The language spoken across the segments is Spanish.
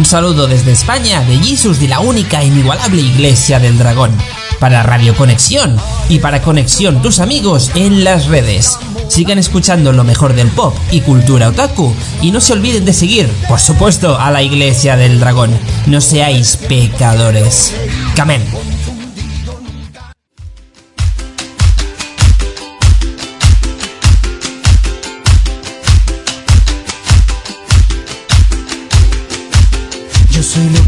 Un saludo desde España de Jesus de la única e inigualable Iglesia del Dragón. Para Radio Conexión y para Conexión tus amigos en las redes. Sigan escuchando lo mejor del pop y cultura otaku y no se olviden de seguir, por supuesto, a la Iglesia del Dragón. No seáis pecadores. Camen.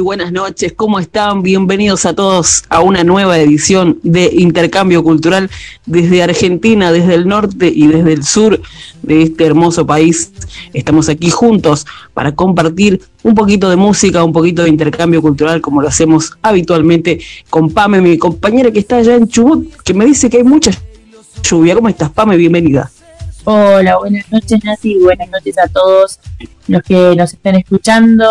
Buenas noches, ¿cómo están? Bienvenidos a todos a una nueva edición de Intercambio Cultural desde Argentina, desde el norte y desde el sur de este hermoso país. Estamos aquí juntos para compartir un poquito de música, un poquito de intercambio cultural, como lo hacemos habitualmente con Pame, mi compañera que está allá en Chubut, que me dice que hay mucha lluvia. ¿Cómo estás, Pame? Bienvenida. Hola, buenas noches Nati, buenas noches a todos los que nos están escuchando,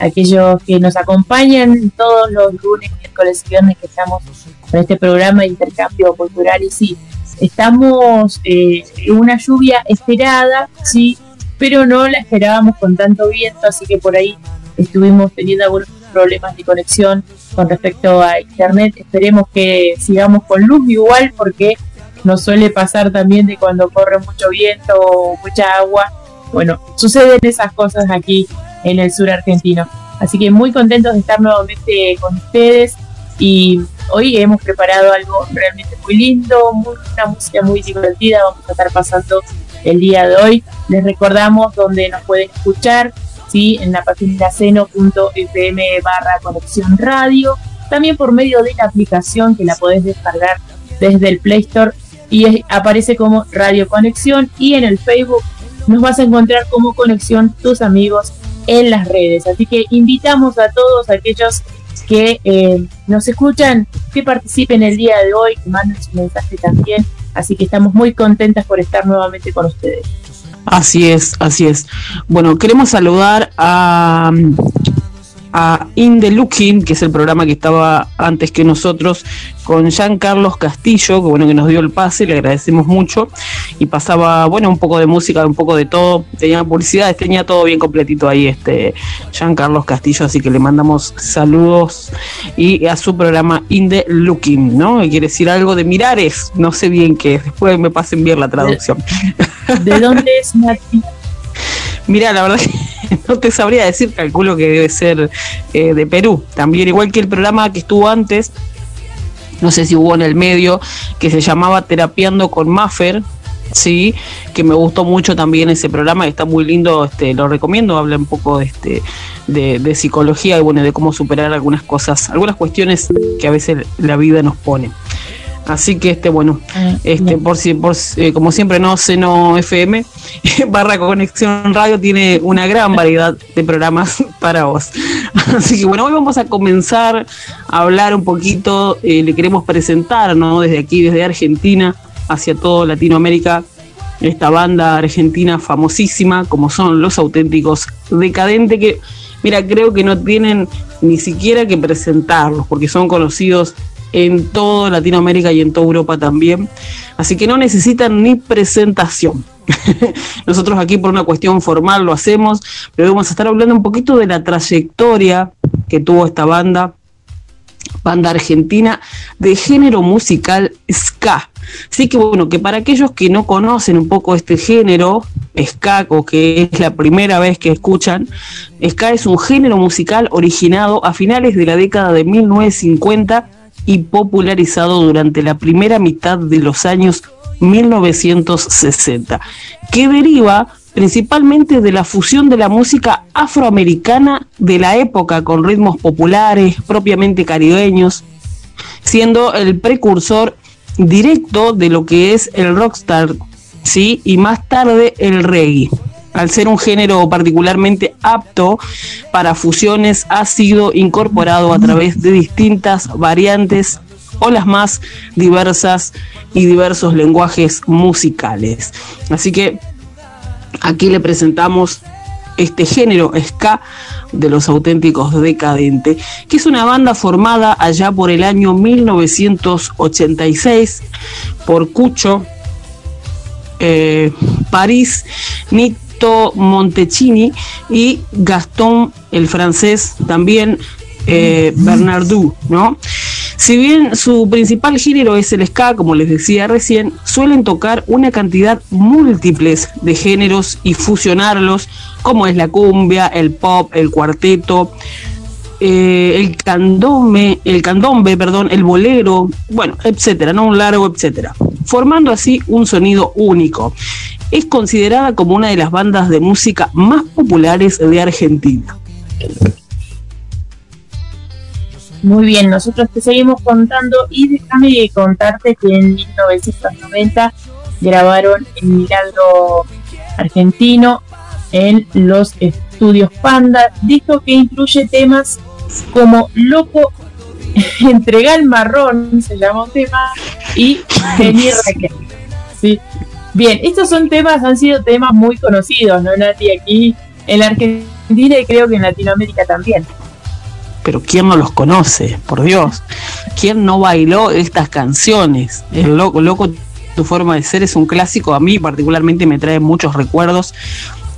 aquellos que nos acompañan todos los lunes, miércoles y viernes que estamos con este programa de intercambio cultural y sí, estamos eh, en una lluvia esperada, sí, pero no la esperábamos con tanto viento, así que por ahí estuvimos teniendo algunos problemas de conexión con respecto a internet. Esperemos que sigamos con luz igual porque nos suele pasar también de cuando corre mucho viento o mucha agua. Bueno, suceden esas cosas aquí en el sur argentino. Así que muy contentos de estar nuevamente con ustedes y hoy hemos preparado algo realmente muy lindo, muy- una música muy divertida. Vamos a estar pasando el día de hoy. Les recordamos donde nos pueden escuchar, ¿sí? en la página seno.fm barra conexión radio, también por medio de la aplicación que la podés descargar desde el Play Store y es- aparece como Radio Conexión y en el Facebook nos vas a encontrar como Conexión tus amigos en las redes. Así que invitamos a todos aquellos que eh, nos escuchan, que participen el día de hoy, que manden su mensaje también. Así que estamos muy contentas por estar nuevamente con ustedes. Así es, así es. Bueno, queremos saludar a, a In the Looking, que es el programa que estaba antes que nosotros, con Jean Carlos Castillo, que bueno, que nos dio el pase, le agradecemos mucho, y pasaba, bueno, un poco de música, un poco de todo, tenía publicidades, tenía todo bien completito ahí, este Jean Carlos Castillo, así que le mandamos saludos. Y a su programa In the Looking, ¿no? Quiere decir algo de Mirares, no sé bien qué es, después me pasen bien la traducción. ¿De, dónde es Mira, la verdad que no te sabría decir, calculo que debe ser eh, de Perú. También, igual que el programa que estuvo antes, no sé si hubo en el medio, que se llamaba Terapiando con Maffer, sí, que me gustó mucho también ese programa, está muy lindo, este, lo recomiendo, habla un poco de, este, de, de, psicología y bueno, de cómo superar algunas cosas, algunas cuestiones que a veces la vida nos pone. Así que este bueno, ah, este por si por eh, como siempre no Seno FM barra conexión radio tiene una gran variedad de programas para vos. Así que bueno, hoy vamos a comenzar a hablar un poquito, eh, le queremos presentar, ¿no? Desde aquí, desde Argentina hacia todo Latinoamérica, esta banda argentina famosísima como son Los Auténticos Decadente que mira, creo que no tienen ni siquiera que presentarlos porque son conocidos en toda Latinoamérica y en toda Europa también. Así que no necesitan ni presentación. Nosotros aquí por una cuestión formal lo hacemos, pero vamos a estar hablando un poquito de la trayectoria que tuvo esta banda, banda argentina de género musical ska. Así que bueno, que para aquellos que no conocen un poco este género, ska, o que es la primera vez que escuchan, ska es un género musical originado a finales de la década de 1950 y popularizado durante la primera mitad de los años 1960, que deriva principalmente de la fusión de la música afroamericana de la época con ritmos populares, propiamente caribeños, siendo el precursor directo de lo que es el rockstar, ¿sí? y más tarde el reggae al ser un género particularmente apto para fusiones, ha sido incorporado a través de distintas variantes o las más diversas y diversos lenguajes musicales. Así que aquí le presentamos este género ska de los auténticos decadentes, que es una banda formada allá por el año 1986 por Cucho, eh, París, Nick Montecini y Gastón, el francés, también eh, ¿no? Si bien su principal género es el ska, como les decía recién, suelen tocar una cantidad múltiples de géneros y fusionarlos, como es la cumbia, el pop, el cuarteto, eh, el candombe, el candombe, perdón, el bolero, bueno, etcétera, no un largo, etcétera, formando así un sonido único es considerada como una de las bandas de música más populares de Argentina. Muy bien, nosotros te seguimos contando y déjame contarte que en 1990 grabaron el Milagro Argentino en los estudios Panda, disco que incluye temas como Loco, Entrega el Marrón, se llama un tema, y Venir Raquel. ¿sí? Bien, estos son temas, han sido temas muy conocidos, ¿no, Nati? Aquí en la Argentina y creo que en Latinoamérica también. Pero ¿quién no los conoce? Por Dios. ¿Quién no bailó estas canciones? Es loco, loco, tu forma de ser es un clásico. A mí particularmente me trae muchos recuerdos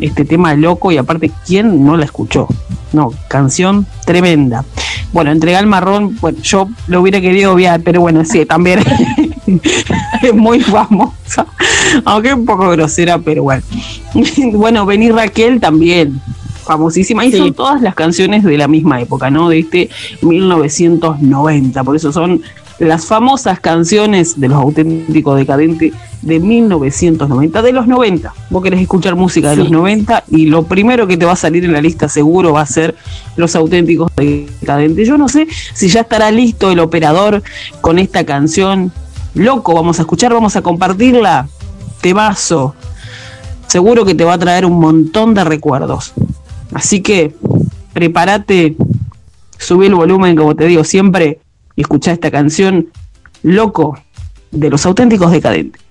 este tema de loco y aparte, ¿quién no la escuchó? No, canción tremenda. Bueno, entregar el marrón, bueno, yo lo hubiera querido obviar, pero bueno, sí, también es muy famosa, aunque un poco grosera, pero bueno. bueno, Vení Raquel también, famosísima, y son todas las canciones de la misma época, ¿no? De este 1990, por eso son las famosas canciones de los auténticos decadentes de 1990, de los 90. Vos querés escuchar música de los 90 y lo primero que te va a salir en la lista seguro va a ser los auténticos decadentes. Yo no sé si ya estará listo el operador con esta canción. Loco, vamos a escuchar, vamos a compartirla. Te vaso. Seguro que te va a traer un montón de recuerdos. Así que prepárate, subí el volumen, como te digo siempre, y escuchá esta canción Loco de los auténticos decadentes.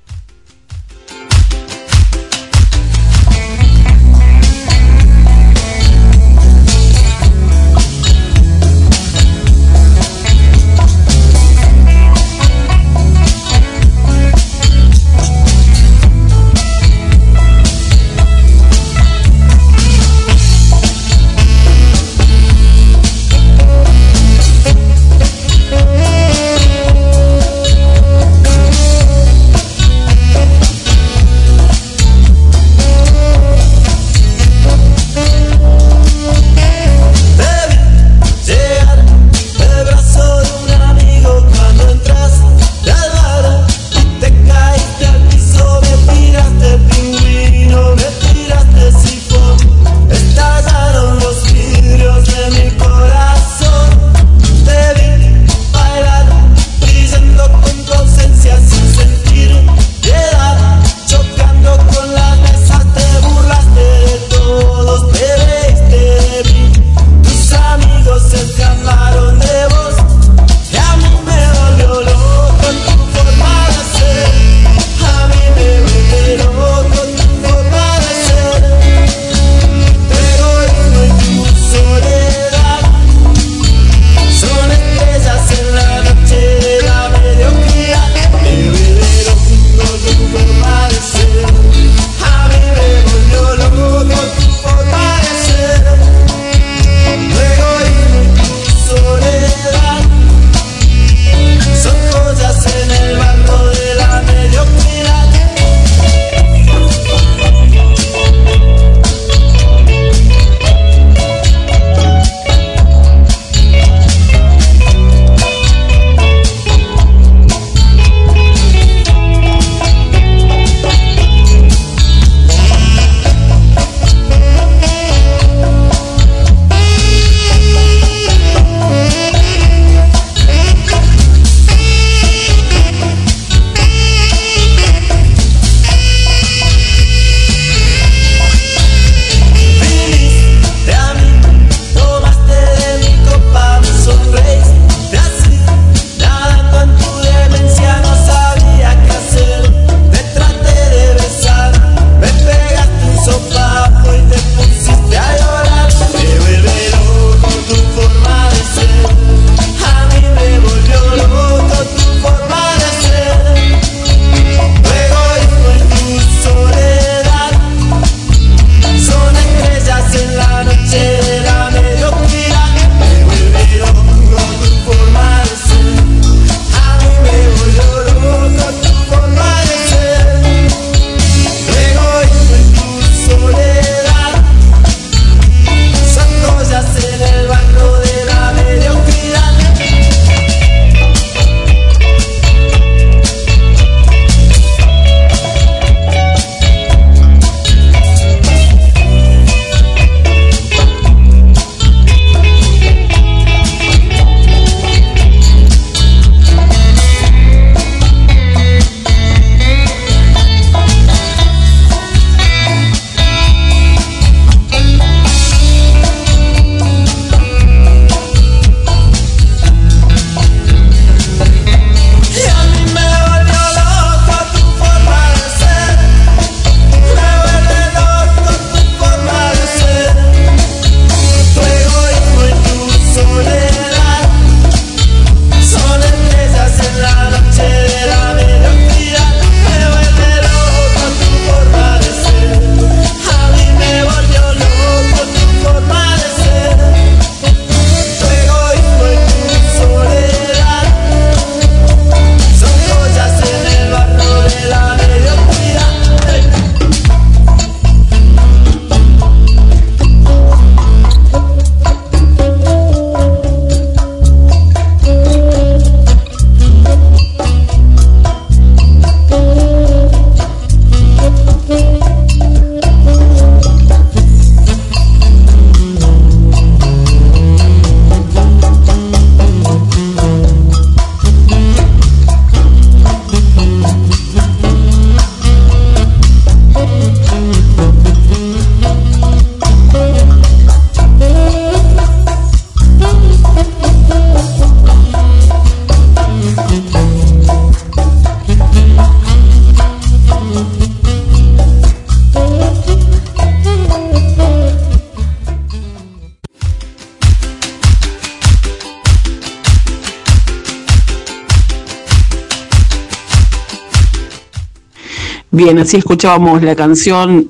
Bien, así escuchábamos la canción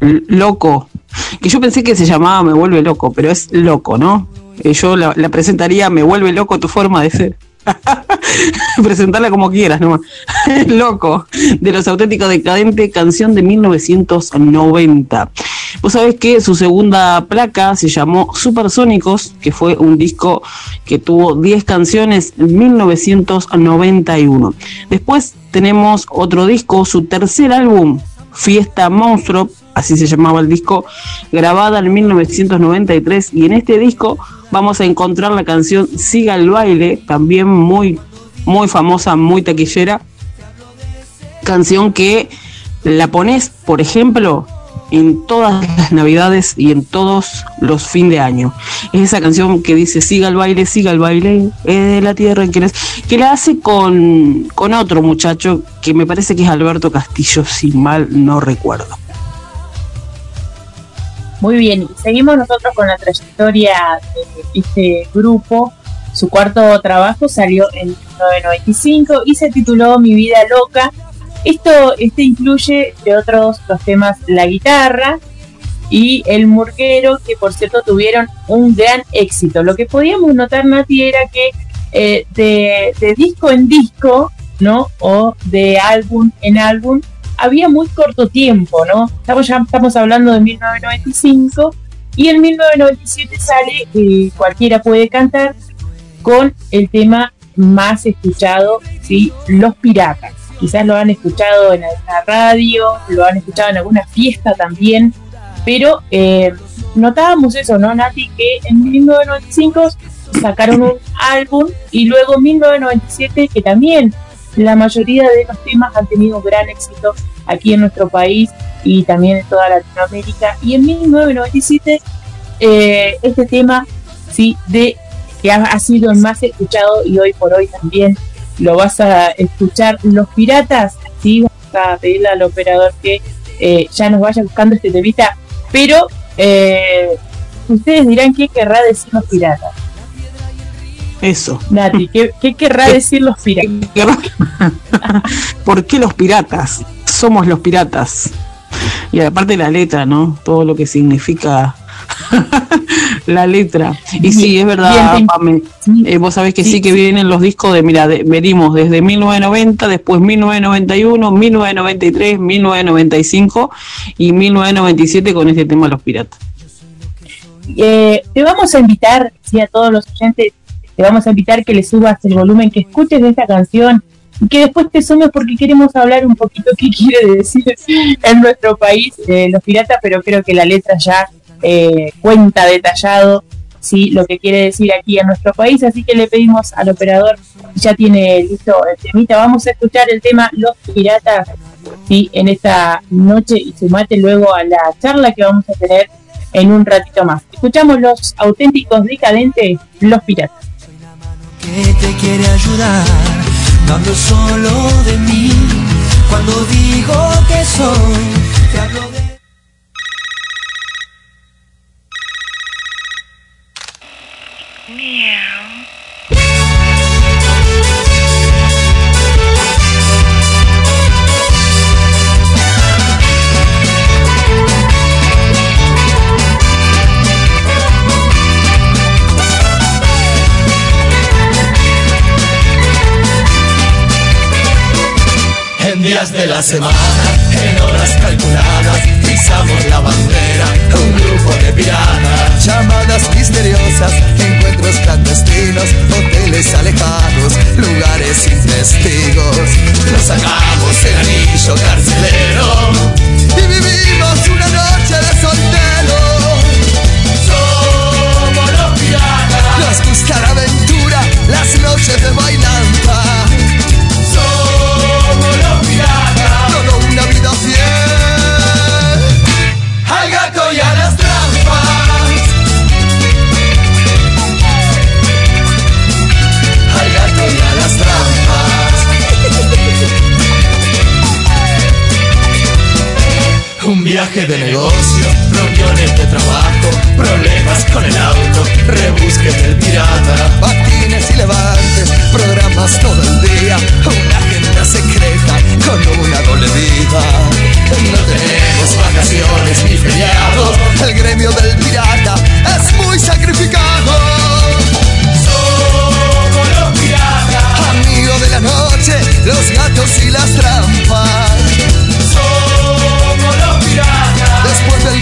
Loco, que yo pensé que se llamaba Me vuelve loco, pero es loco, ¿no? Eh, yo la, presentaría Me vuelve loco tu forma de ser. Presentarla como quieras, ¿no? loco, de los auténticos decadentes, canción de 1990. Vos sabés que su segunda placa se llamó Supersónicos, que fue un disco que tuvo 10 canciones en 1991. Después tenemos otro disco, su tercer álbum, Fiesta Monstruo, así se llamaba el disco, grabada en 1993 y en este disco vamos a encontrar la canción Siga el baile, también muy muy famosa, muy taquillera, canción que la pones, por ejemplo, en todas las navidades y en todos los fin de año. Es esa canción que dice siga el baile, siga el baile, es de la tierra en que es, que la hace con, con otro muchacho que me parece que es Alberto Castillo, si mal no recuerdo. Muy bien, seguimos nosotros con la trayectoria de este grupo. Su cuarto trabajo salió en 1995 y se tituló Mi vida loca. Esto este incluye, de otros, los temas La guitarra y El murguero, que por cierto tuvieron un gran éxito. Lo que podíamos notar, Nati, era que eh, de disco en disco, ¿no? O de álbum en álbum, había muy corto tiempo, ¿no? Estamos, ya estamos hablando de 1995 y en 1997 sale eh, Cualquiera puede cantar con el tema más escuchado, ¿sí? Los Piratas. Quizás lo han escuchado en alguna radio, lo han escuchado en alguna fiesta también, pero eh, notábamos eso, ¿no, Nati? Que en 1995 sacaron un álbum y luego en 1997 que también la mayoría de los temas han tenido gran éxito aquí en nuestro país y también en toda Latinoamérica. Y en 1997 eh, este tema sí de que ha, sido el más escuchado y hoy por hoy también lo vas a escuchar. Los piratas, sí, vamos a pedirle al operador que eh, ya nos vaya buscando este temita, pero eh, ustedes dirán qué querrá decir los piratas. Eso. Nati, ¿qué, querrá decir los piratas? ¿Por qué los piratas? Somos los piratas. Y aparte la letra, ¿no? Todo lo que significa la letra. Y sí, es verdad, eh, vos sabés que sí, que vienen los discos de, mira, venimos desde 1990, después 1991, 1993, 1995 y 1997 con este tema Los Piratas. Eh, te vamos a invitar, sí, a todos los oyentes te vamos a invitar que le subas el volumen, que escuches esta canción y que después te sumes porque queremos hablar un poquito qué quiere decir en nuestro país los piratas, pero creo que la letra ya eh, cuenta detallado sí, lo que quiere decir aquí en nuestro país, así que le pedimos al operador, ya tiene listo el temita, vamos a escuchar el tema Los Piratas sí, en esta noche y sumate luego a la charla que vamos a tener en un ratito más. Escuchamos los auténticos decadentes, Los Piratas que te quiere ayudar. No hablo solo de mí cuando digo que soy. Te hablo de días de la semana, en horas calculadas, pisamos la bandera, un grupo de piratas. Llamadas misteriosas, encuentros clandestinos, hoteles alejados, lugares sin testigos. Nos sacamos el anillo carcelero y vivimos una noche de soltero. Somos los piratas. Nos gusta la aventura, las noches de bailanta. Viaje de negocio, reuniones de trabajo, problemas con el auto, rebusque del pirata. Patines y levantes, programas todo el día, una agenda secreta con una doble vida. No tenemos vacaciones ni feriados, el gremio del pirata es muy sacrificado. Somos los piratas, amigos de la noche, los gatos y las trampas.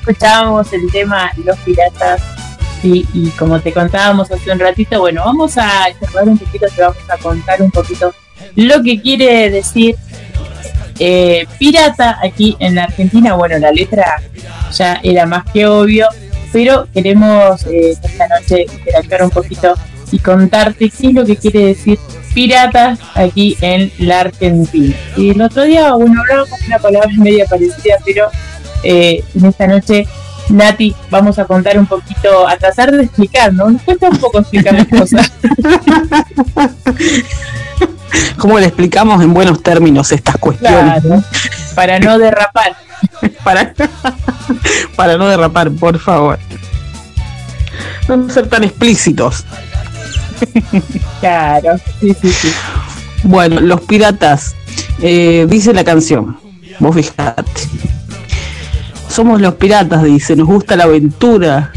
escuchábamos el tema Los Piratas. Sí, y como te contábamos hace un ratito, bueno, vamos a charlar un poquito, te vamos a contar un poquito lo que quiere decir eh, pirata aquí en la Argentina. Bueno, la letra ya era más que obvio, pero queremos eh, esta noche interactuar un poquito y contarte qué es lo que quiere decir piratas aquí en la Argentina. Y el otro día, bueno, hablábamos una palabra media parecida, pero eh, en esta noche, Nati, vamos a contar un poquito, a tratar de explicar, ¿no? Nos cuesta un poco explicar las cosas. ¿Cómo le explicamos en buenos términos estas cuestiones? Claro, para no derrapar. Para, para no derrapar, por favor. No ser tan explícitos. Claro, sí, sí, sí. Bueno, los piratas, eh, dice la canción, vos fijate. Somos los piratas, dice, nos gusta la aventura,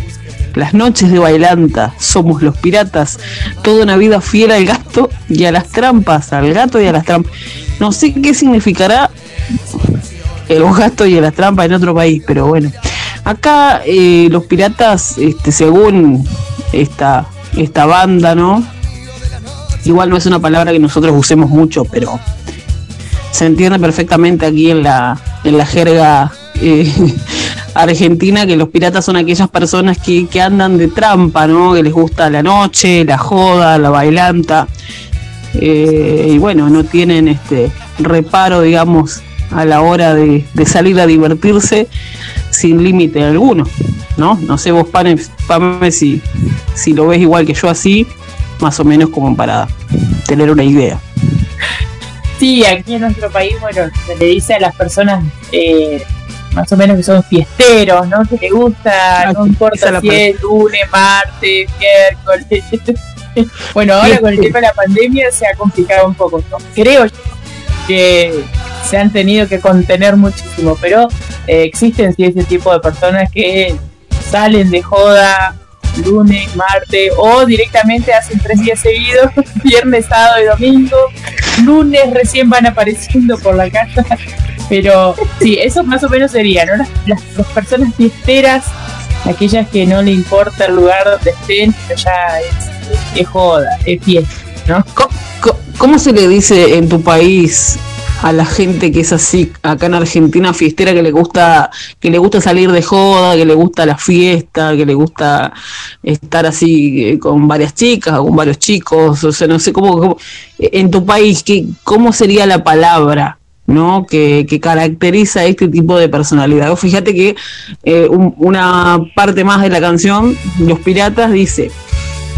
las noches de bailanta, somos los piratas, toda una vida fiel al gato y a las trampas, al gato y a las trampas. No sé qué significará el gato y las trampas en otro país, pero bueno. Acá eh, los piratas, este, según esta, esta banda, ¿no? Igual no es una palabra que nosotros usemos mucho, pero se entiende perfectamente aquí en la, en la jerga eh, argentina que los piratas son aquellas personas que, andan de trampa, ¿no? Que les gusta la noche, la joda, la bailanta. eh, y bueno, no tienen este reparo, digamos, a la hora de, salir a divertirse sin límite alguno, ¿no? No sé vos, Pane, Pame, si, si lo ves igual que yo así, más o menos como para tener una idea. Sí, aquí en nuestro país, bueno, se le dice a las personas eh, más o menos que son fiesteros, ¿no? Que le gusta, Ah, no importa si es lunes, martes, miércoles. bueno, ahora con el tema de la pandemia se ha complicado un poco, ¿no? Creo que se han tenido que contener muchísimo, pero eh, existen sí ese tipo de personas que salen de joda lunes, martes o directamente hacen tres días seguidos, viernes, sábado y domingo, lunes recién van apareciendo por la casa, pero sí, eso más o menos sería, ¿no? Las, las, personas fiesteras, aquellas que no le importa el lugar donde estén, pero ya es, joda, es fiesta, ¿no? ¿Cómo, cómo- se le dice en tu país a la gente que es así, acá en Argentina, fiestera, que le gusta, que le gusta salir de joda, que le gusta la fiesta, que le gusta estar así eh, con varias chicas, con varios chicos, o sea, no sé cómo, cómo- en tu país, ¿qué, ¿cómo sería la palabra? ¿No? Que, que caracteriza este tipo de personalidad. Fíjate que eh, un- una parte más de la canción, Los Piratas, dice,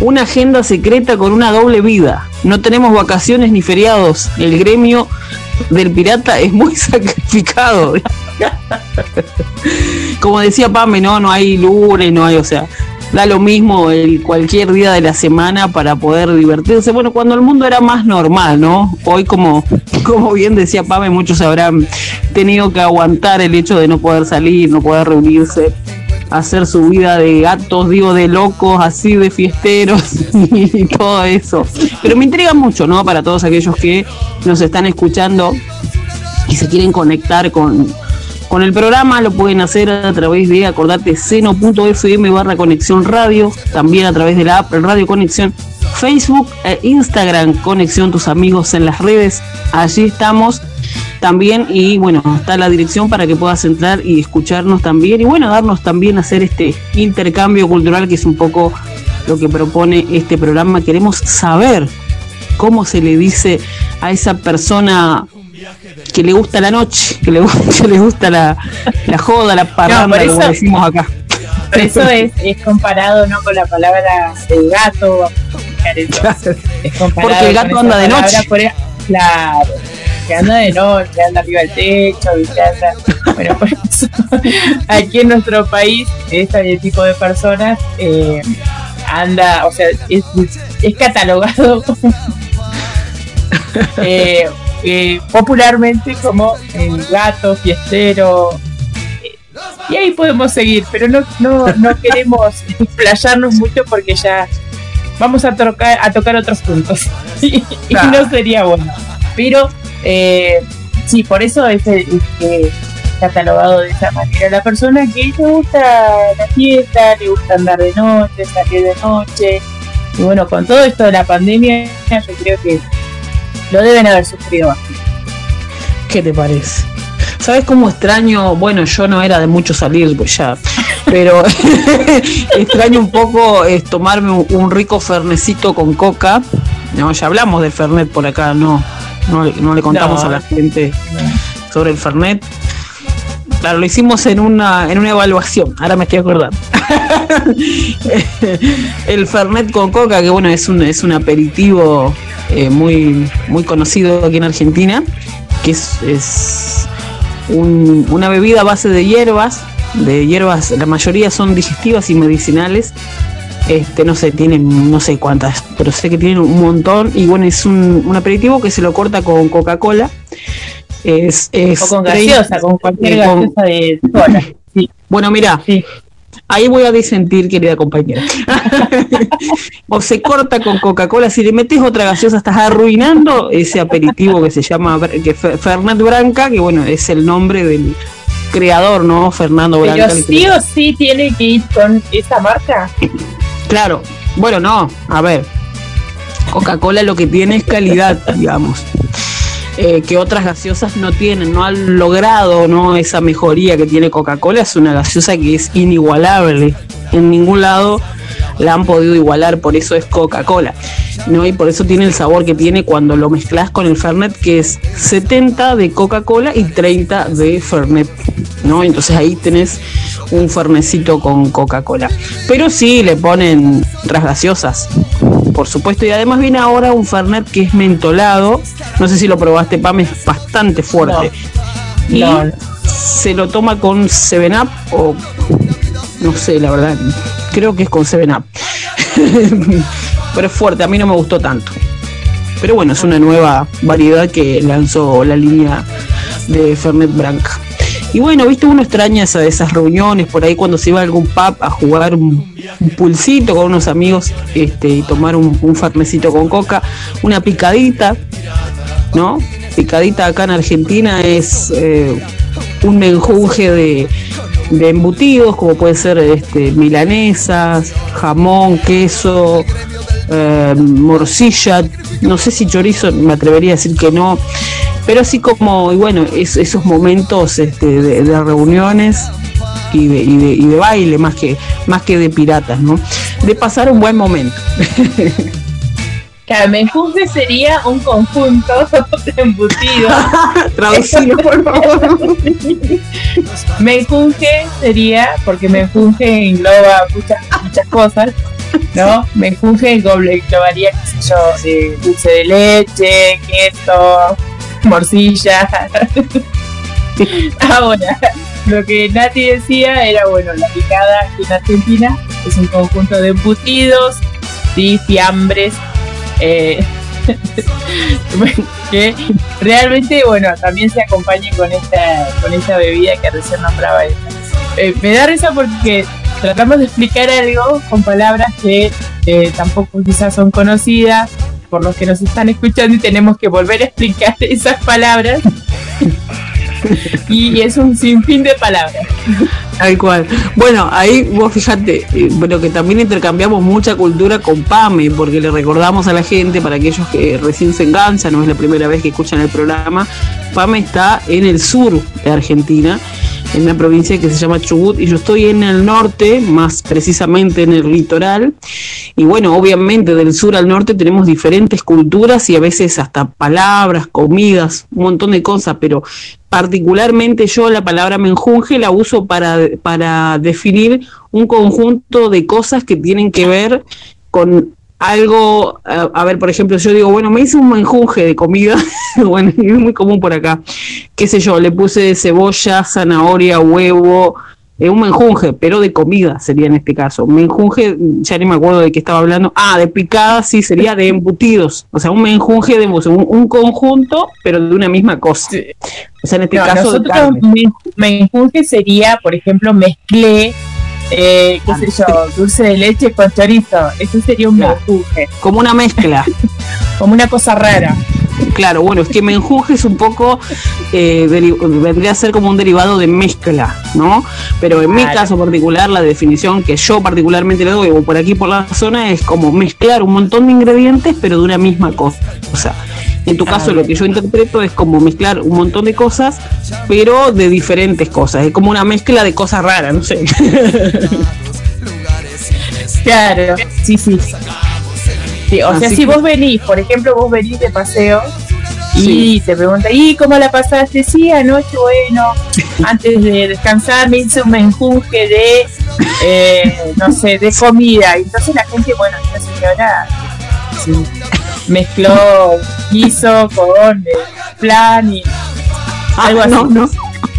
una agenda secreta con una doble vida. No tenemos vacaciones ni feriados. El gremio del pirata es muy sacrificado. Como decía Pame, no, no hay lunes, no hay, o sea, da lo mismo el cualquier día de la semana para poder divertirse. Bueno, cuando el mundo era más normal, ¿no? Hoy como, como bien decía Pame, muchos habrán tenido que aguantar el hecho de no poder salir, no poder reunirse hacer su vida de gatos, digo, de locos, así de fiesteros y todo eso. Pero me intriga mucho, ¿no? Para todos aquellos que nos están escuchando y se quieren conectar con, con el programa, lo pueden hacer a través de, acordate, seno.fm barra conexión radio, también a través de la app Radio Conexión, Facebook e Instagram, Conexión Tus Amigos en las redes. Allí estamos también y bueno, está la dirección para que puedas entrar y escucharnos también y bueno, darnos también hacer este intercambio cultural que es un poco lo que propone este programa. Queremos saber cómo se le dice a esa persona que le gusta la noche, que le, que le gusta la, la joda, la parranda, No, por como eso- decimos acá. Por eso es, es comparado no con la palabra del gato, eso. Es comparado Porque el gato anda de palabra noche. por- claro, que anda de noche, anda arriba del techo, anda. Bueno, por eso aquí en nuestro país, este tipo de personas eh, anda, o sea, es, es catalogado eh, eh, popularmente como el gato fiestero. eh, Y ahí podemos seguir, pero no, no, no queremos explayarnos mucho porque ya vamos a tocar, a tocar otros puntos. y, no sería bueno. Pero eh, sí, por eso es, es que catalogado de esa manera. La persona que le gusta la fiesta, le gusta andar de noche, salir de noche. Y bueno, con todo esto de la pandemia, yo creo que lo deben haber sufrido bastante. ¿Qué te parece? ¿Sabes cómo extraño? Bueno, yo no era de mucho salir, pues ya, pero extraño un poco es tomarme un, rico fernecito con coca. No, ya hablamos del fernet por acá, no, no, le- no le contamos No. a la gente sobre el fernet. Claro, lo hicimos en una, en una evaluación, ahora me estoy acordando. el Fernet con coca, que bueno, es un, es un aperitivo eh, muy, muy conocido aquí en Argentina, que es, es un- una bebida a base de hierbas, de hierbas, la mayoría son digestivas y medicinales. Este, no sé, tienen no sé cuántas, pero sé que tienen un montón. Y bueno, es un, un aperitivo que se lo corta con Coca-Cola. Es, es O con 30 gaseosa, con cualquier gaseosa de sola. Sí, bueno, mira, sí. Ahí voy a disentir, querida compañera. o se corta con Coca-Cola, si le metes otra gaseosa estás arruinando ese aperitivo que se llama que Fe- Fernet Branca, que bueno, es el nombre del creador, ¿no? Fernando Branca. Pero sí o sí tiene que ir con esa marca. Claro, bueno, no, a ver, Coca-Cola lo que tiene es calidad, digamos, eh, que otras gaseosas no tienen, no han logrado no esa mejoría que tiene Coca-Cola, es una gaseosa que es inigualable, en ningún lado la han podido igualar, por eso es Coca-Cola, ¿no? Y por eso tiene el sabor que tiene cuando lo mezclas con el Fernet, que es 70 de Coca-Cola y 30 de Fernet, ¿no? Entonces ahí tenés un fernecito con Coca-Cola. Pero sí le ponen otras gaseosas, por supuesto, y además viene ahora un Fernet que es mentolado, no sé si lo probaste, Pam, es bastante fuerte. Y no. se lo toma con 7-Up o no sé, la verdad, creo que es con 7-Up. Pero es fuerte, a mí no me gustó tanto. Pero bueno, es una nueva variedad que lanzó la línea de Fernet Branca. Y bueno, viste, uno extraña esa, esas reuniones por ahí cuando se iba algún pub a jugar un, un pulsito con unos amigos este, y tomar un, un fernecito con coca, una picadita, ¿no? Picadita acá en Argentina es eh, un menjunje de, de embutidos, como puede ser este, milanesas, jamón, queso, eh, morcilla, no sé si chorizo, me atrevería a decir que no, pero así como, y bueno, es- esos momentos este, de, de reuniones y de, y de- y de baile más que, más que de piratas, ¿no? De pasar un buen momento. Claro, menjunje sería un conjunto de embutidos. Traducilo, por favor. menjunje sería, porque menjunje engloba muchas, muchas cosas, ¿no? Menjunje englobaría, qué sé yo, eh, dulce de leche, queso, morcilla. Ahora, lo que Nati decía era, bueno, la picada en Argentina es un conjunto de embutidos, ¿sí? fiambres, eh, que realmente, bueno, también se acompaña con esta, con esta bebida que recién nombraba ella. Eh, me da risa porque tratamos de explicar algo con palabras que eh, tampoco quizás son conocidas por los que nos están escuchando y tenemos que volver a explicar esas palabras. Y es un sinfín de palabras. Tal cual. Bueno, ahí vos fíjate, pero que también intercambiamos mucha cultura con PAME, porque le recordamos a la gente, para aquellos que recién se enganchan, no es la primera vez que escuchan el programa, PAME está en el sur de Argentina en una provincia que se llama Chubut y yo estoy en el norte, más precisamente en el litoral. Y bueno, obviamente del sur al norte tenemos diferentes culturas y a veces hasta palabras, comidas, un montón de cosas, pero particularmente yo la palabra menjunje la uso para, para definir un conjunto de cosas que tienen que ver con algo, a, ver, por ejemplo, yo digo, bueno, me hice un menjunje de comida, bueno, es muy común por acá, qué sé yo, le puse cebolla, zanahoria, huevo, eh, un menjunje, pero de comida sería en este caso. Menjunje, ya ni me acuerdo de qué estaba hablando, ah, de picada, sí, sería de embutidos, o sea, un menjunje de un, un conjunto, pero de una misma cosa. O sea, en este caso... Nosotros, menjunje sería, por ejemplo, mezclé eh, qué sé yo, dulce de leche con chorizo. Eso sería un menjunje. Como una mezcla. Como una cosa rara. Claro, bueno, es que menjunje es un poco, eh, vendría a ser como un derivado de mezcla, ¿no? Pero en mi caso particular, la definición que yo particularmente le doy, o por aquí por la zona, es como mezclar un montón de ingredientes, pero de una misma cosa. O sea, en tu caso, lo que yo interpreto es como mezclar un montón de cosas, pero de diferentes cosas. Es como una mezcla de cosas raras, no sé. claro, sí, sí. O sea, si vos venís, por ejemplo, vos venís de paseo y te pregunta, ¿y cómo la pasaste? Sí, anoche, bueno, antes de descansar me hice un menjunje de, eh, no sé, de comida. Y entonces la gente, bueno, esta señora mezcló guiso con plan y ah, algo así. No, no.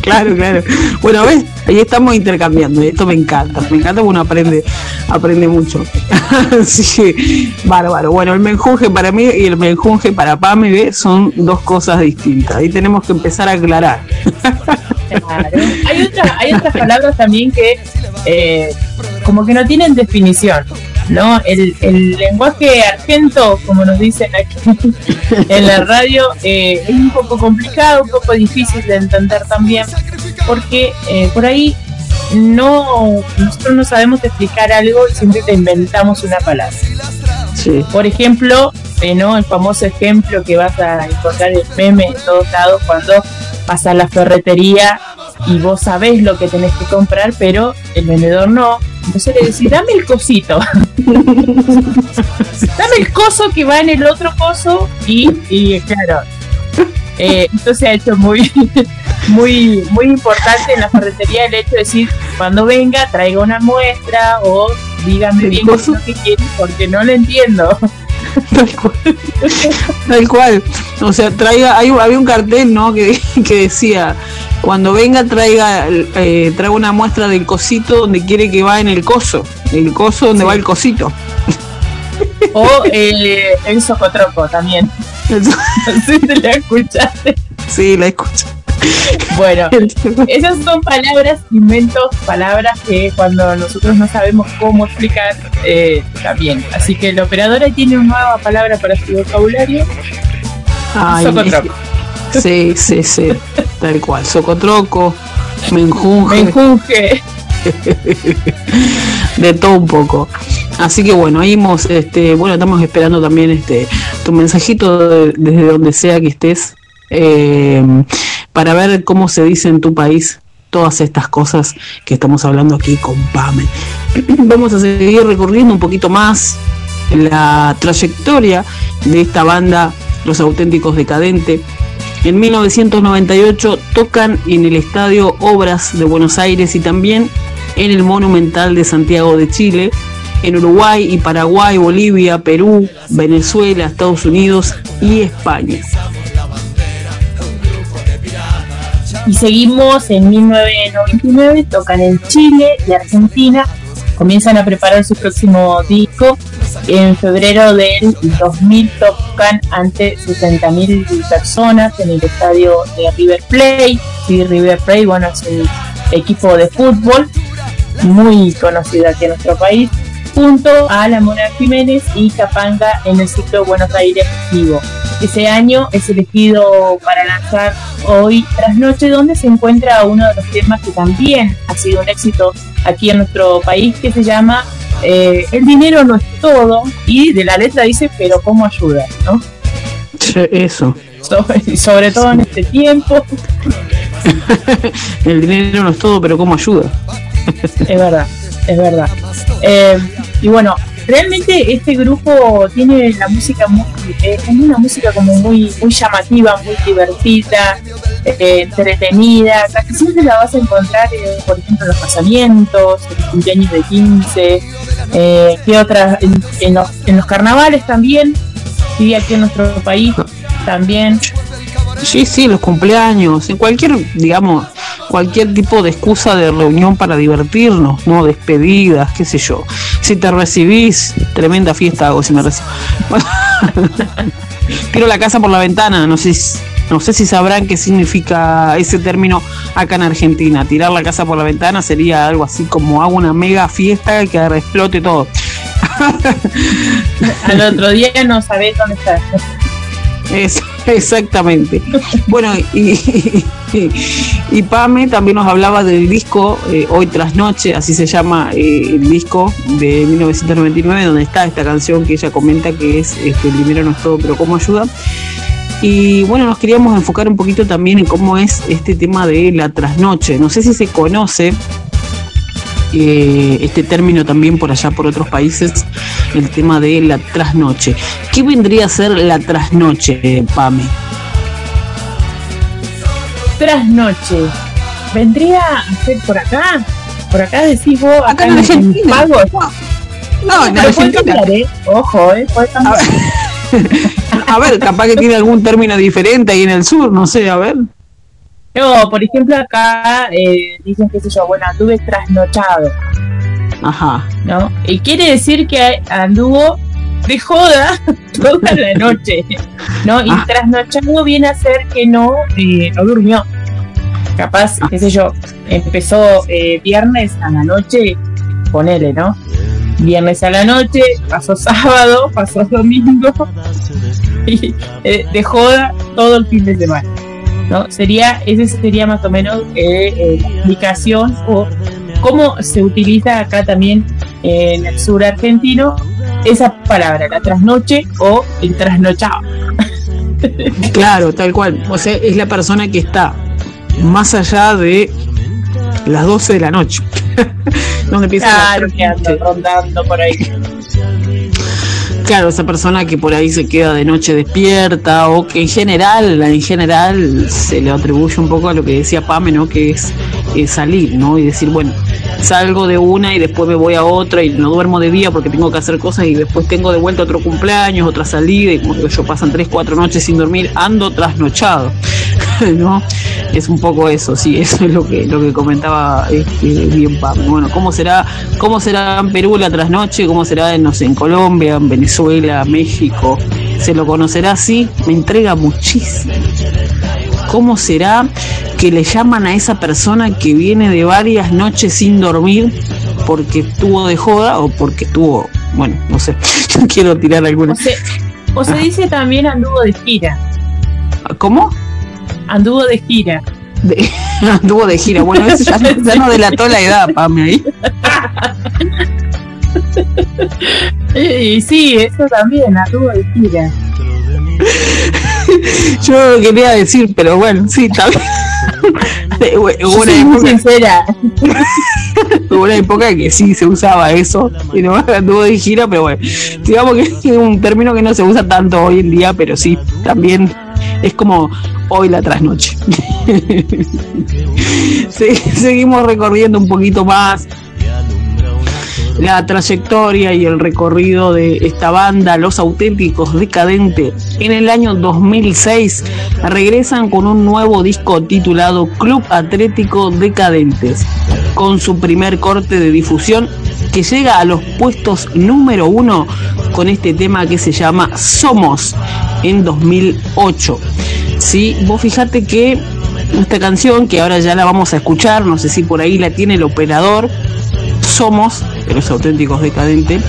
Claro, claro. Bueno, ves, ahí estamos intercambiando y esto me encanta. Me encanta porque uno aprende, aprende mucho. sí, bárbaro. Bueno, el menjunje para mí y el menjunje para Pame son dos cosas distintas. Ahí tenemos que empezar a aclarar. Claro. Hay, hay otras palabras también que eh, como que no tienen definición. ¿no? El, el lenguaje argento, como nos dicen aquí en la radio, eh, es un poco complicado, un poco difícil de entender también, porque eh, por ahí no nosotros no sabemos explicar algo y siempre te inventamos una palabra. Por ejemplo, eh, ¿no? el famoso ejemplo que vas a encontrar el meme en todos lados cuando vas a la ferretería y vos sabés lo que tenés que comprar, pero el vendedor no. Entonces le decís, dame el cosito. dame el coso que va en el otro coso y, y claro. Eh, esto se ha hecho muy, muy, muy importante en la ferretería el hecho de decir, cuando venga, traiga una muestra o dígame bien qué es lo que quiere porque no lo entiendo. Tal cual. O sea, traiga, hay, había un cartel, ¿no? Que, que decía, cuando venga traiga, eh, traiga una muestra del cosito donde quiere que va en el coso. El coso donde va el cosito. O eh, el socotroco también. sí, la escuchaste. Sí, la escuché. Bueno, esas son palabras, inventos, palabras que cuando nosotros no sabemos cómo explicar, eh, también. Así que la operadora tiene una nueva palabra para su vocabulario. socotroco. Sí, sí, sí, tal cual. Socotroco, menjunje. Menjunje. de todo un poco. Así que bueno, ahí este, bueno, estamos esperando también este tu mensajito desde donde sea que estés. Eh, para ver cómo se dice en tu país todas estas cosas que estamos hablando aquí con Pame. Vamos a seguir recorriendo un poquito más la trayectoria de esta banda, Los Auténticos Decadentes. En 1998 tocan en el Estadio Obras de Buenos Aires y también en el Monumental de Santiago de Chile. en Uruguay y Paraguay, Bolivia, Perú, Venezuela, Estados Unidos y España. Y seguimos en 1999, tocan en Chile y Argentina, comienzan a preparar su próximo disco. En febrero del 2000 tocan ante 60.000 personas en el estadio de River Plate. Y River Plate, bueno, es un equipo de fútbol muy conocido aquí en nuestro país, junto a La Mona Jiménez y Capanga en el ciclo Buenos Aires Vivo. Ese año es elegido para lanzar hoy tras noche, donde se encuentra uno de los temas que también ha sido un éxito aquí en nuestro país, que se llama eh, El dinero no es todo, y de la letra dice, pero ¿cómo ayuda? ¿no? Eso. Sobre, sobre todo en este tiempo. El dinero no es todo, pero ¿cómo ayuda? es verdad, es verdad. Eh, y bueno, realmente este grupo tiene la música muy, eh, una música como muy, muy llamativa, muy divertida, eh, entretenida, casi siempre la vas a encontrar, eh, por ejemplo, en los casamientos, en los cumpleaños de 15, eh, que otras, en, en los, en los carnavales también, y aquí en nuestro país también. Sí, sí, los cumpleaños, en cualquier, digamos, cualquier tipo de excusa de reunión para divertirnos, ¿no? Despedidas, qué sé yo. Si te recibís, tremenda fiesta hago si me recibo. Tiro la casa por la ventana, no sé, si- no sé si sabrán qué significa ese término acá en Argentina. Tirar la casa por la ventana sería algo así como hago una mega fiesta que explote todo. Al otro día no sabés dónde estás. Es, exactamente. Bueno, y, Pame también nos hablaba del disco eh, Hoy tras Noche, así se llama eh, el disco de 1999, donde está esta canción que ella comenta que es este, El dinero no es todo, pero cómo ayuda. Y bueno, nos queríamos enfocar un poquito también en cómo es este tema de la trasnoche. No sé si se conoce eh, este término también por allá por otros países, el tema de la trasnoche. ¿Qué vendría a ser la trasnoche, Pame? Trasnoche. ¿Vendría a ser por acá? Por acá decís vos, acá, Acá en Argentina. Pagos. No, en Argentina. cambiar, ¿eh? Ojo, ¿eh? A ver, capaz que tiene algún término diferente ahí en el sur, no sé, a ver. No, por ejemplo, acá eh, dicen, qué sé yo, bueno, anduve trasnochado, Ajá. ¿no? Y quiere decir que anduvo de joda toda la noche, ¿no? Y Ah. trasnochado viene a ser que no, eh, no durmió. Capaz, Ah. qué sé yo, empezó eh, viernes a la noche, ponele, ¿no? Viernes a la noche, pasó sábado, pasó domingo, y eh, de joda todo el fin de semana. ¿no? Sería, ese sería más o menos eh, eh, la explicación o cómo se utiliza acá también eh, en el sur argentino esa palabra, la trasnoche o el trasnochado. Claro, tal cual. O sea, es la persona que está más allá de las 12 de la noche. Donde empieza la Claro, que anda rondando por ahí. Claro, esa persona que por ahí se queda de noche despierta o que en general, en general se le atribuye un poco a lo que decía Pame, ¿no? Que es, eh, salir, ¿no? Y decir, bueno, salgo de una y después me voy a otra y no duermo de día porque tengo que hacer cosas y después tengo de vuelta otro cumpleaños, otra salida y como yo pasan tres, cuatro noches sin dormir, ando trasnochado, ¿no? Es un poco eso, sí, eso es lo que lo que comentaba este, bien Pame. Bueno, ¿cómo será cómo será en Perú la trasnoche? ¿Cómo será en, no sé, en Colombia, en Venezuela, México? ¿Se lo conocerá así? Me entrega muchísimo. ¿Cómo será que le llaman a esa persona que viene de varias noches sin dormir porque estuvo de joda o porque estuvo, bueno, no sé, quiero tirar alguna. O se, o se dice también anduvo de gira. ¿Cómo? Anduvo de gira. De- anduvo de gira. Bueno, eso ya, ya no delató la edad, Pame, ahí. Y sí, eso también, anduvo de gira. Yo quería decir, pero bueno, sí, bien. Hubo una, soy muy época, sincera. hubo una época que sí se usaba eso, y no anduvo de gira, pero bueno, digamos que es un término que no se usa tanto hoy en día, pero sí, también es como hoy la trasnoche. Se- seguimos recorriendo un poquito más. La trayectoria y el recorrido de esta banda, Los Auténticos Decadentes, en el año 2006 regresan con un nuevo disco titulado Club Atlético Decadentes, con su primer corte de difusión que llega a los puestos número uno con este tema que se llama Somos en 2008. Sí, vos fijate que esta canción, que ahora ya la vamos a escuchar, no sé si por ahí la tiene el operador, Somos, los auténticos decadentes.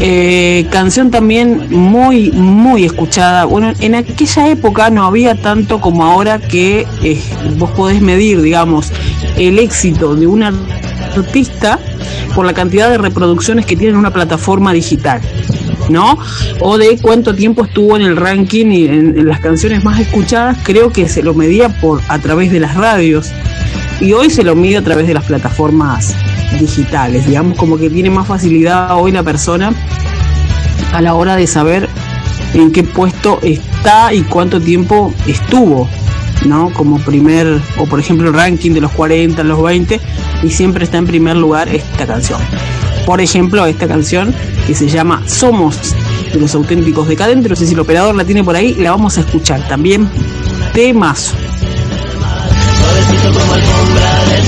Eh, canción también muy, muy escuchada. Bueno, en aquella época no había tanto como ahora que eh, vos podés medir, digamos, el éxito de un artista por la cantidad de reproducciones que tiene en una plataforma digital. ¿no? O de cuánto tiempo estuvo en el ranking y en, en, las canciones más escuchadas, creo que se lo medía por a través de las radios y hoy se lo mide a través de las plataformas digitales, digamos como que tiene más facilidad hoy la persona a la hora de saber en qué puesto está y cuánto tiempo estuvo, ¿no? Como primer, o por ejemplo ranking de los 40, los 20, y siempre está en primer lugar esta canción. Por ejemplo, esta canción que se llama Somos de los auténticos decadentes, no sé si el operador la tiene por ahí, la vamos a escuchar también.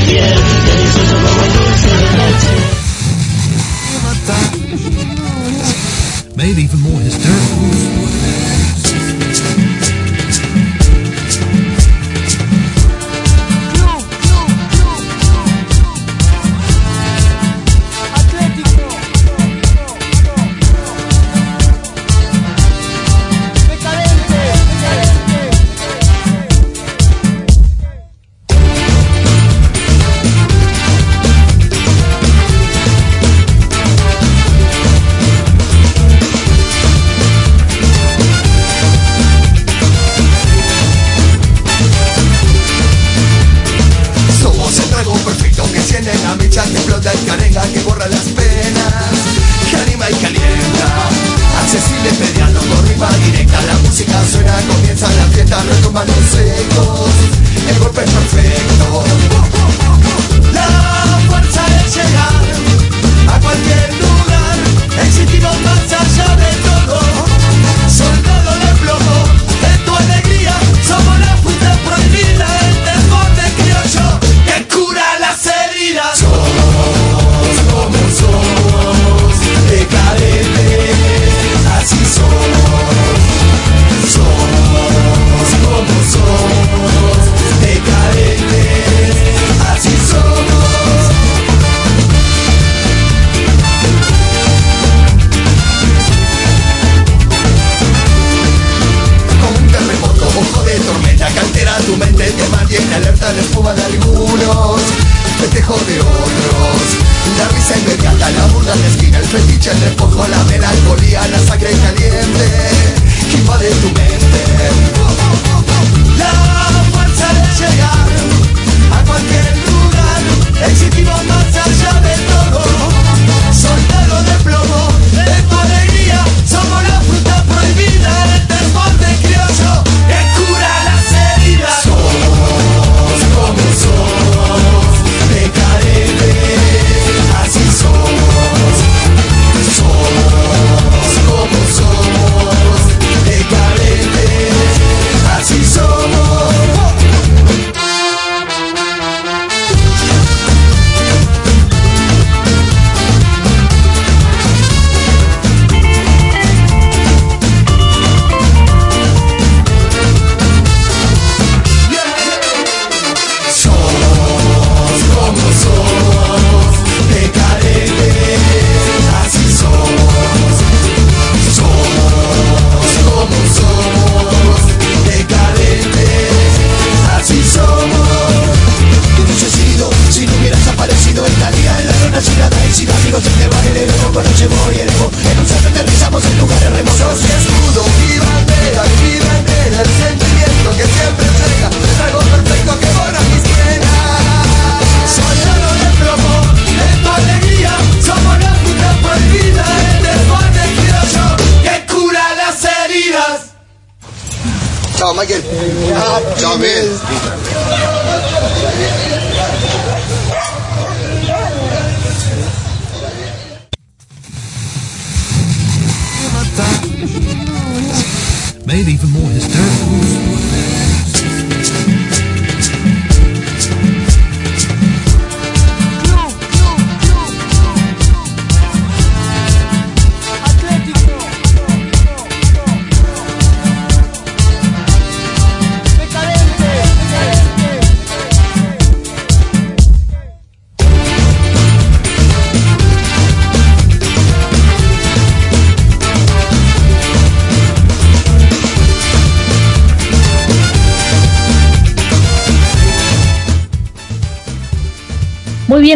Piel, Made even more hysterical.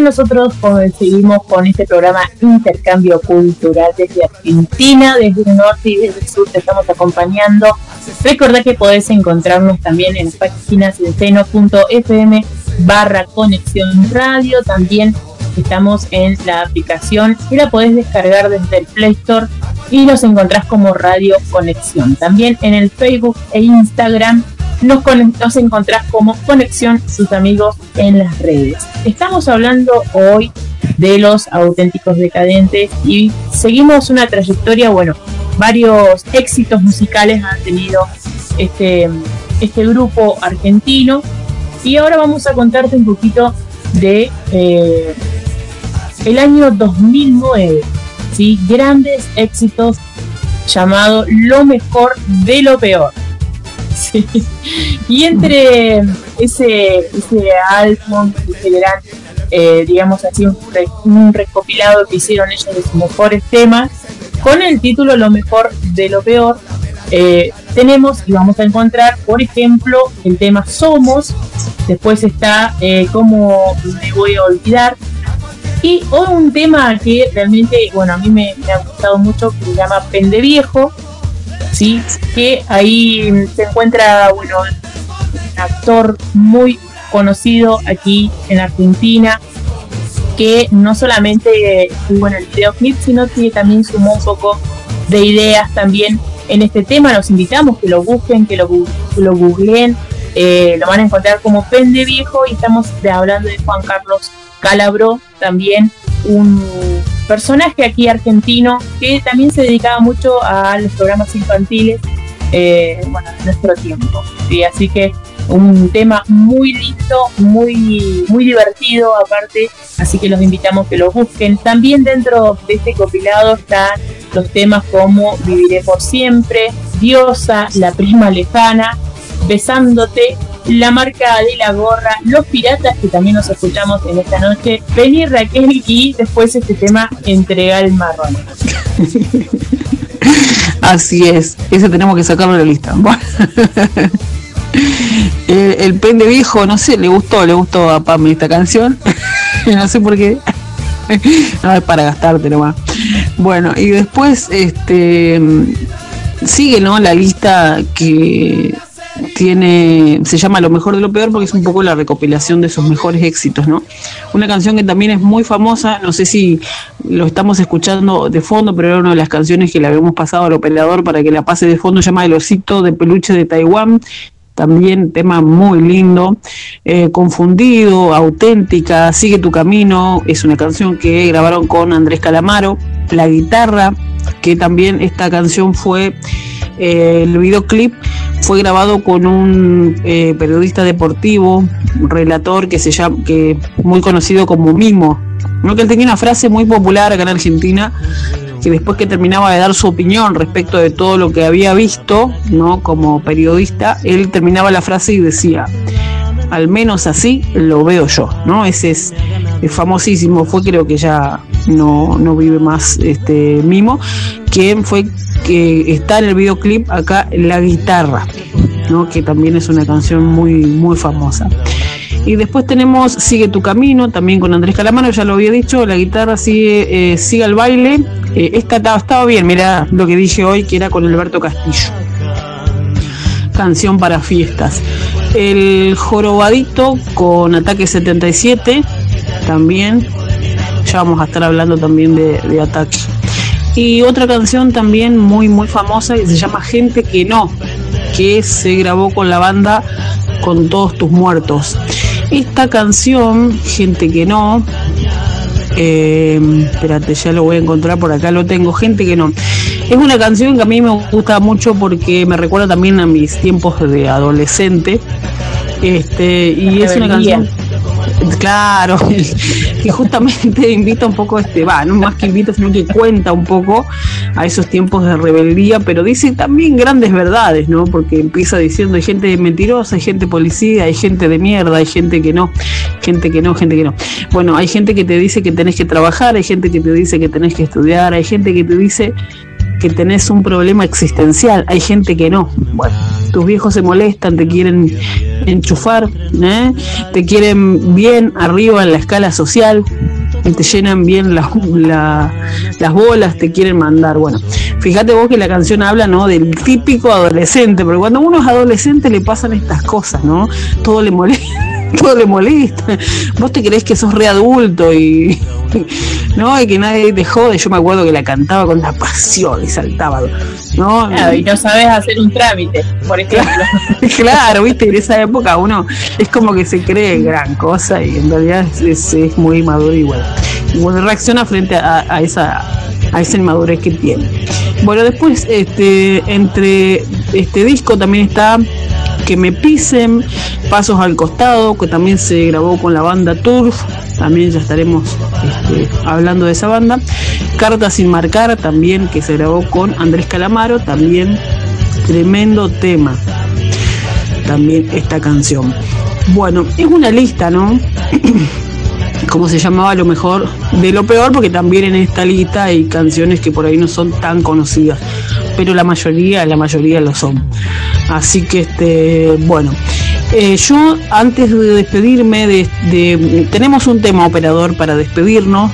Nosotros seguimos con este programa Intercambio Cultural desde Argentina, desde el norte y desde el sur te estamos acompañando. Recordá que podés encontrarnos también en las páginas de seno.fm barra conexión radio, también estamos en la aplicación y la podés descargar desde el Play Store y nos encontrás como Radio Conexión. También en el Facebook e Instagram nos, nos encontrás como Conexión sus amigos en las redes. Estamos hablando hoy de los auténticos decadentes y seguimos una trayectoria, bueno, varios éxitos musicales han tenido este, este grupo argentino y ahora vamos a contarte un poquito de eh, el año 2009, ¿sí? grandes éxitos llamado Lo mejor de lo peor. Y entre ese, ese álbum, ese gran, eh, digamos así, un, recopilado que hicieron ellos de sus mejores temas, con el título Lo mejor de lo peor, eh, tenemos y vamos a encontrar, por ejemplo, el tema Somos, después está eh, Cómo me voy a olvidar, y un tema que realmente, bueno, a mí me, ha gustado mucho, que se llama Pende Viejo, ¿sí? que ahí se encuentra bueno, un actor muy conocido aquí en Argentina, que no solamente estuvo en el videoclip, sino que también sumó un poco de ideas también en este tema. Los invitamos que lo busquen, que lo, lo googleen. Eh, lo van a encontrar como Pende Viejo y estamos hablando de Juan Carlos Calabro, también un personaje aquí argentino que también se dedicaba mucho a los programas infantiles, eh, bueno, en nuestro tiempo. Así que un tema muy lindo, muy, muy divertido aparte, así que los invitamos que lo busquen. También dentro de este compilado están los temas como Viviré por siempre, Diosa, La prima lejana, Besándote, la marca de la gorra, los piratas que también nos escuchamos en esta noche, venir Raquel y después este tema entrega el marrón. Así es, ese tenemos que sacarlo de la lista. el, pende viejo, no sé, le gustó, le gustó a Pam esta canción. no sé por qué. no es para gastarte nomás. Bueno, y después este sigue ¿no? la lista que tiene, se llama Lo mejor de lo peor porque es un poco la recopilación de sus mejores éxitos, ¿no? Una canción que también es muy famosa, no sé si lo estamos escuchando de fondo, pero era una de las canciones que le habíamos pasado al operador para que la pase de fondo, se llama El osito de peluche de Taiwán, también tema muy lindo, eh, confundido, auténtica, sigue tu camino, es una canción que grabaron con Andrés Calamaro, la guitarra, que también esta canción fue eh, el videoclip fue grabado con un eh, periodista deportivo, relator que se llama, que muy conocido como Mimo, ¿no? que él tenía una frase muy popular acá en Argentina, que después que terminaba de dar su opinión respecto de todo lo que había visto, ¿no? como periodista, él terminaba la frase y decía, al menos así lo veo yo, ¿no? Ese es, famosísimo, fue creo que ya no, no vive más este Mimo, quien fue que está en el videoclip acá la guitarra, ¿no? que también es una canción muy, muy famosa. Y después tenemos Sigue tu camino, también con Andrés Calamano, ya lo había dicho, la guitarra sigue, eh, sigue al baile. Eh, esta estaba bien, mira lo que dije hoy, que era con Alberto Castillo. Canción para fiestas. El jorobadito con Ataque 77, también. Ya vamos a estar hablando también de, de Ataque. Y otra canción también muy, muy famosa que se llama Gente que no, que se grabó con la banda Con todos tus muertos. Esta canción, Gente que no, Eh, espérate, ya lo voy a encontrar por acá, lo tengo. Gente que no. Es una canción que a mí me gusta mucho porque me recuerda también a mis tiempos de adolescente. Este, y es una canción Claro, que justamente invita un poco, este, va, no más que invita, sino que cuenta un poco a esos tiempos de rebeldía, pero dice también grandes verdades, ¿no? Porque empieza diciendo hay gente mentirosa, hay gente policía, hay gente de mierda, hay gente que no, gente que no, gente que no. Bueno, hay gente que te dice que tenés que trabajar, hay gente que te dice que tenés que estudiar, hay gente que te dice que tenés un problema existencial, hay gente que no. Bueno, tus viejos se molestan, te quieren enchufar, ¿eh? te quieren bien arriba en la escala social, te llenan bien las bolas, te quieren mandar. Bueno, fíjate vos que la canción habla ¿no? del típico adolescente, porque cuando uno es adolescente le pasan estas cosas, ¿no? Todo le molesta, todo le molesta. Vos te crees que sos readulto y ¿no? Y que nadie te jode. Yo me acuerdo que la cantaba con la pasión y saltaba, ¿no? y no sabes hacer un trámite, por ejemplo. claro, viste, en esa época uno es como que se cree gran cosa y en realidad es, muy maduro y bueno. bueno, reacciona frente a, esa a esa inmadurez que tiene. Bueno, después este entre este disco también está que me pisen, Pasos al costado, que también se grabó con la banda Turf, también ya estaremos este, hablando de esa banda. Carta sin marcar, también que se grabó con Andrés Calamaro, también tremendo tema. También esta canción. Bueno, es una lista, ¿no? como se llamaba lo mejor de lo peor, porque también en esta lista hay canciones que por ahí no son tan conocidas, pero la mayoría, la mayoría lo son. Así que este, bueno. Eh, yo antes de despedirme, de, tenemos un tema operador para despedirnos,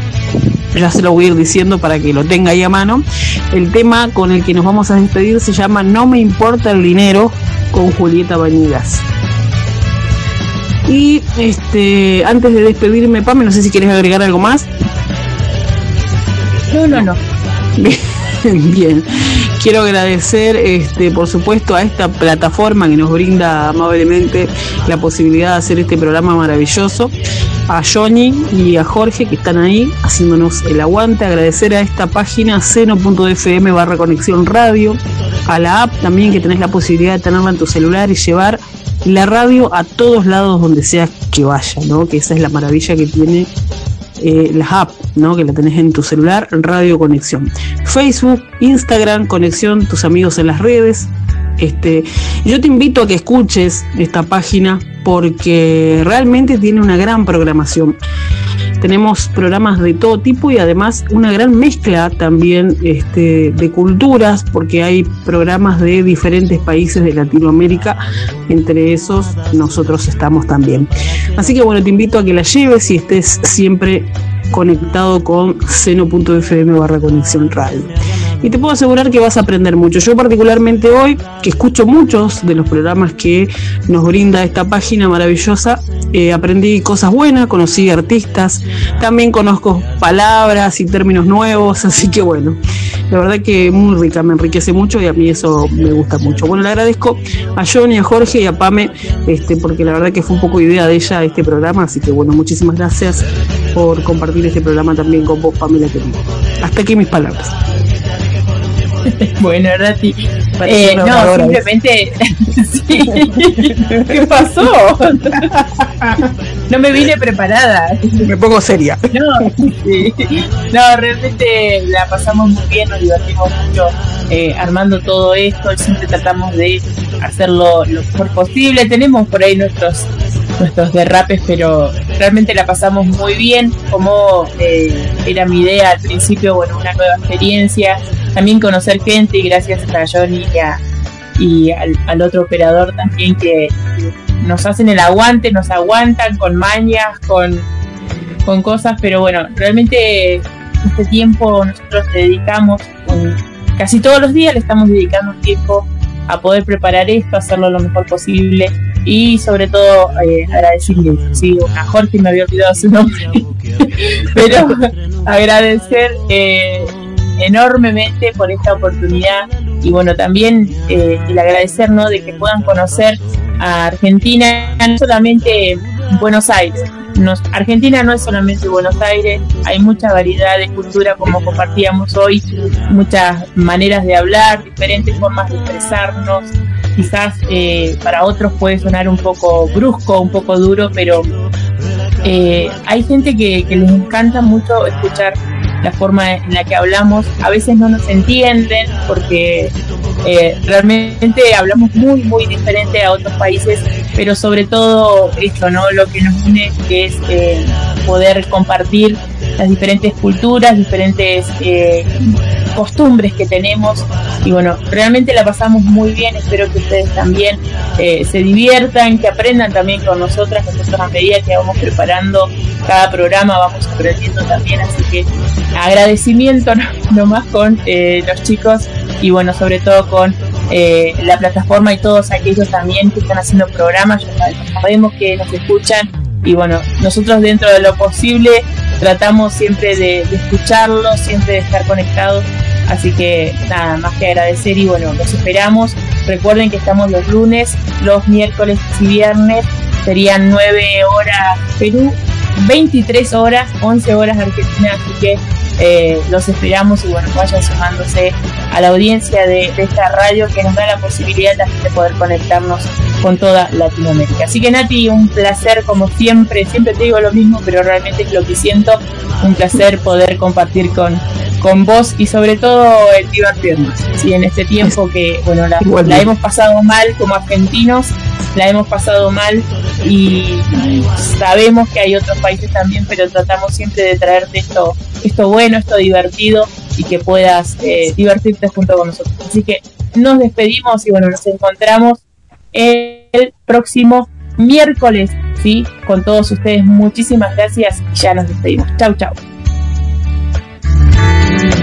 ya se lo voy a ir diciendo para que lo tenga ahí a mano. El tema con el que nos vamos a despedir se llama No me importa el dinero con Julieta Bañigas. Y este, antes de despedirme, Pame, no sé si quieres agregar algo más. No, no, no. Bien, quiero agradecer, este, por supuesto, a esta plataforma que nos brinda amablemente la posibilidad de hacer este programa maravilloso, a Johnny y a Jorge que están ahí haciéndonos el aguante, agradecer a esta página seno.fm barra conexión radio, a la app también que tenés la posibilidad de tenerla en tu celular y llevar la radio a todos lados donde sea que vaya, ¿no? Que esa es la maravilla que tiene eh, las apps, ¿no? Que la tenés en tu celular, Radio Conexión. Facebook, Instagram, Conexión, tus amigos en las redes. Este, yo te invito a que escuches esta página porque realmente tiene una gran programación. Tenemos programas de todo tipo y además una gran mezcla también este, de culturas, porque hay programas de diferentes países de Latinoamérica, entre esos nosotros estamos también. Así que bueno, te invito a que la lleves y estés siempre conectado con seno.fm barra conexión radio y te puedo asegurar que vas a aprender mucho. Yo particularmente hoy, que escucho muchos de los programas que nos brinda esta página maravillosa, eh, aprendí cosas buenas, conocí artistas, también conozco palabras y términos nuevos, así que bueno, la verdad que muy rica, me enriquece mucho y a mí eso me gusta mucho. Bueno, le agradezco a Johnny, a Jorge y a Pame, este, porque la verdad que fue un poco idea de ella este programa, así que bueno, muchísimas gracias por compartir este programa también con vos, Pamela. Hasta aquí mis palabras. bueno, Rati. Eh, no, simplemente. ¿Qué pasó? no me vine preparada. Me pongo seria. No, no, realmente la pasamos muy bien, nos divertimos mucho eh, armando todo esto. Siempre tratamos de hacerlo lo mejor posible. Tenemos por ahí nuestros nuestros derrapes, pero realmente la pasamos muy bien, como eh, era mi idea al principio, bueno, una nueva experiencia, también conocer gente y gracias a Johnny y, al, otro operador también que, nos hacen el aguante, nos aguantan con mañas, con, con cosas, pero bueno, realmente este tiempo nosotros le dedicamos, casi todos los días le estamos dedicando un tiempo a poder preparar esto, hacerlo lo mejor posible y sobre todo eh, agradecerle. Sí, a Jorge me había olvidado su nombre. Pero agradecer eh, enormemente por esta oportunidad. Y bueno, también eh, el agradecer ¿no? de que puedan conocer a Argentina, no solamente Buenos Aires. Nos, Argentina no es solamente Buenos Aires, hay mucha variedad de cultura como compartíamos hoy, muchas maneras de hablar, diferentes formas de expresarnos. Quizás eh, para otros puede sonar un poco brusco, un poco duro, pero eh, hay gente que, que les encanta mucho escuchar la forma en la que hablamos. A veces no nos entienden porque eh, realmente hablamos muy, muy diferente a otros países, pero sobre todo esto, ¿no? Lo que nos une es eh, poder compartir las diferentes culturas, diferentes eh, costumbres que tenemos y bueno, realmente la pasamos muy bien, espero que ustedes también eh, se diviertan, que aprendan también con nosotras, nosotros a medida que vamos preparando cada programa vamos aprendiendo también, así que agradecimiento nomás con eh, los chicos y bueno, sobre todo con eh, la plataforma y todos aquellos también que están haciendo programas, sabemos que nos escuchan y bueno, nosotros dentro de lo posible tratamos siempre de escucharlos, siempre de estar conectados, así que nada, más que agradecer y bueno, los esperamos. Recuerden que estamos los lunes, los miércoles y viernes, serían 9 horas Perú, 23 horas, 11 horas Argentina, así que eh, los esperamos y bueno, vayan sumándose a la audiencia de, esta radio que nos da la posibilidad también de poder conectarnos con toda Latinoamérica. Así que Nati, un placer como siempre, siempre te digo lo mismo, pero realmente es lo que siento, un placer poder compartir con, con vos y sobre todo el divertirnos. ¿sí? En este tiempo que, bueno, la, la hemos pasado mal como argentinos, la hemos pasado mal y sabemos que hay otros países también, pero tratamos siempre de traerte esto, esto bueno, esto divertido y que puedas eh, divertirte junto con nosotros. Así que nos despedimos y bueno, nos encontramos el próximo miércoles, ¿sí? Con todos ustedes, muchísimas gracias y ya nos despedimos. Chau, chau. Jesus.